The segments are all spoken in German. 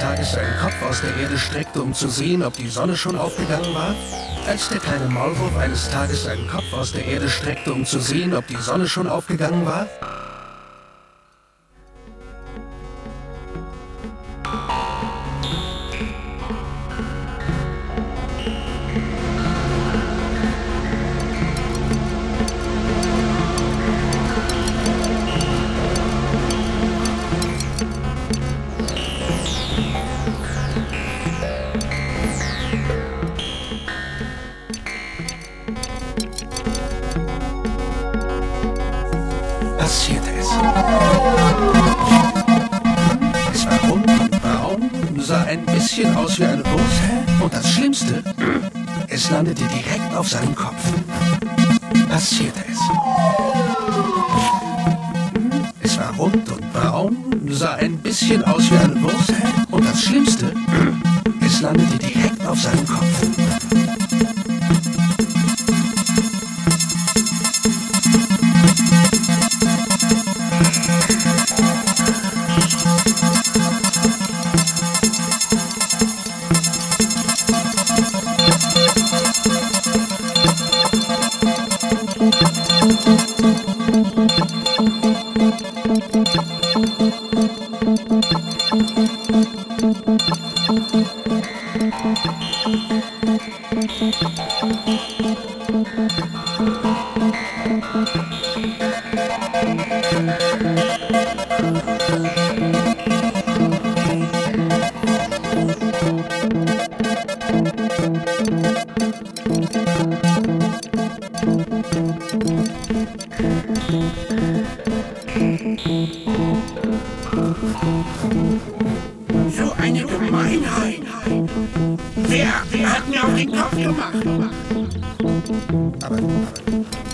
Tages Kopf aus der Erde streckte, um zu sehen, ob die Sonne schon aufgegangen war? Als der kleine Maulwurf eines Tages seinen Kopf aus der Erde streckte, um zu sehen, ob die Sonne schon aufgegangen war? Bisschen aus wie eine Wurst und das Schlimmste, es landete direkt auf seinem Kopf. Passierte es. Es war rund und braun, sah ein bisschen aus wie eine Wurst und das Schlimmste, es landete direkt auf seinem Kopf. So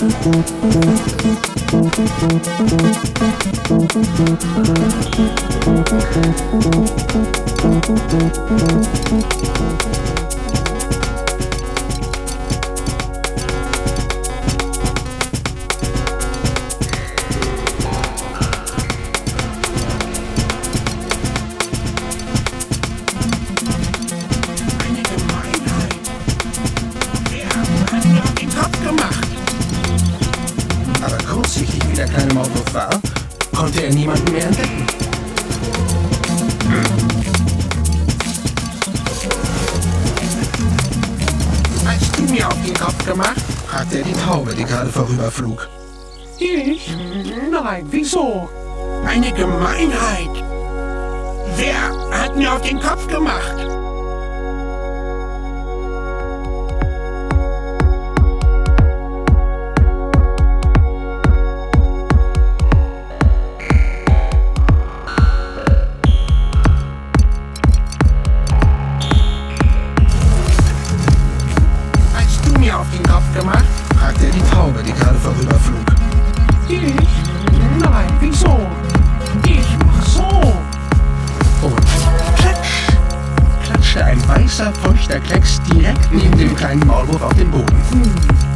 Thank you. Der kleine Maulwurf war, konnte er niemanden mehr entdecken. Hast du mir auf den Kopf gemacht? fragte er die Taube, die gerade vorüberflug. Ich? Nein, wieso? Eine Gemeinheit. Wer hat mir auf den Kopf gemacht? Auf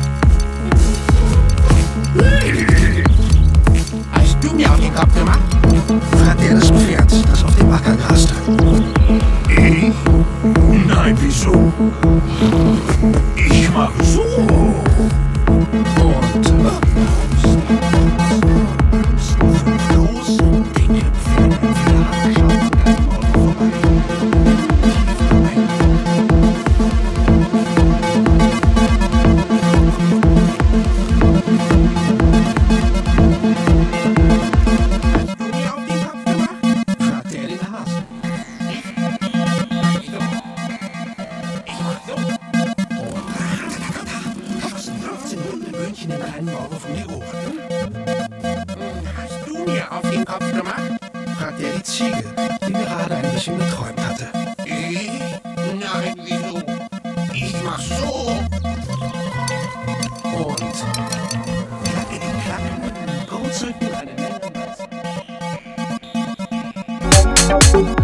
Ziege, die gerade ein bisschen geträumt hatte. Ich? Nein, wieso? Ich mach so. Und klackete, klackten, purzelten eine Menge Wasser.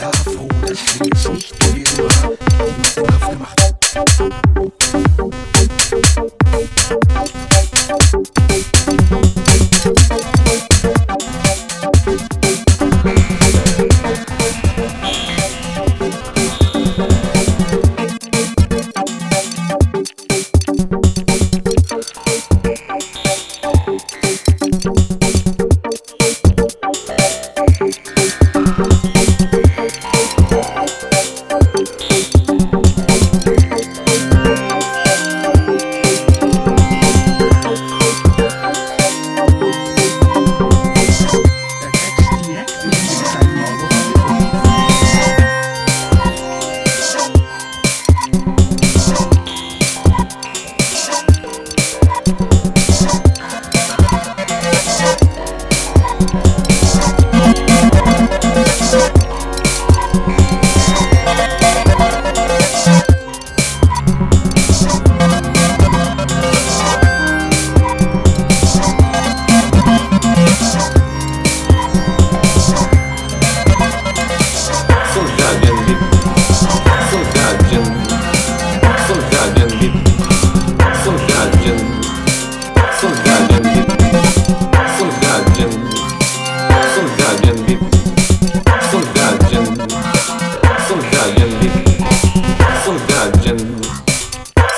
war froh, nicht gewesen war. Gemacht.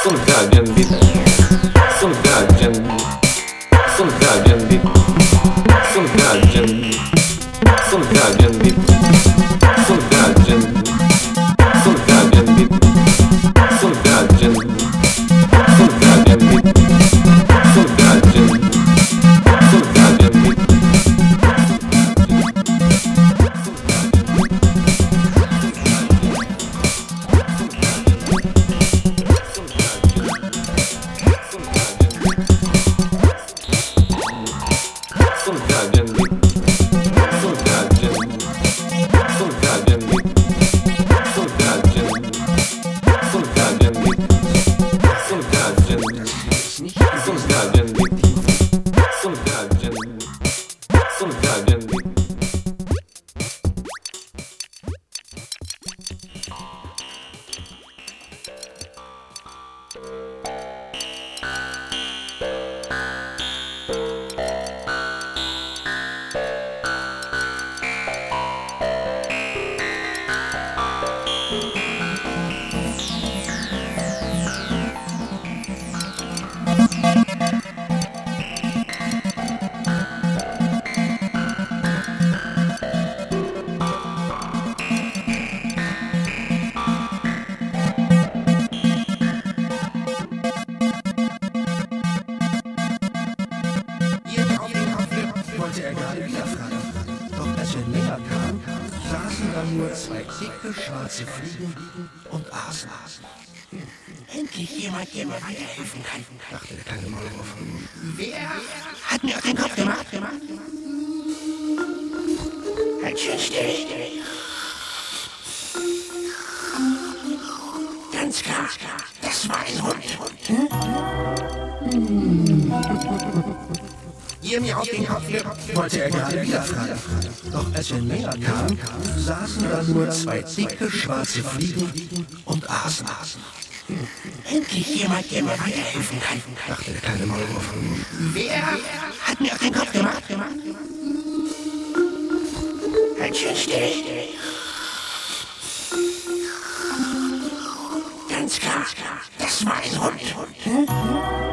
这么简单，真的。Wollte er gerade wieder fragen. Doch als er näher kam, saßen da nur zwei dicke schwarze Fliegen und aßen. Endlich jemand, der mir weiterhelfen kann. dachte der kleine Maulwurf. Wer hat mir auf den Kopf gemacht? Halt schön still. Ihr mir auf den Kopf gemacht? wollte er gerade wieder fragen. Doch als er näher kam, saßen da nur zwei dicke schwarze Fliegen und aßen. Endlich jemand, der mir weiterhelfen kann. dachte der kleine Maulwurf. Wer hat mir auf den Kopf gemacht? Halt schön still. Ganz klar, das war ein Hund.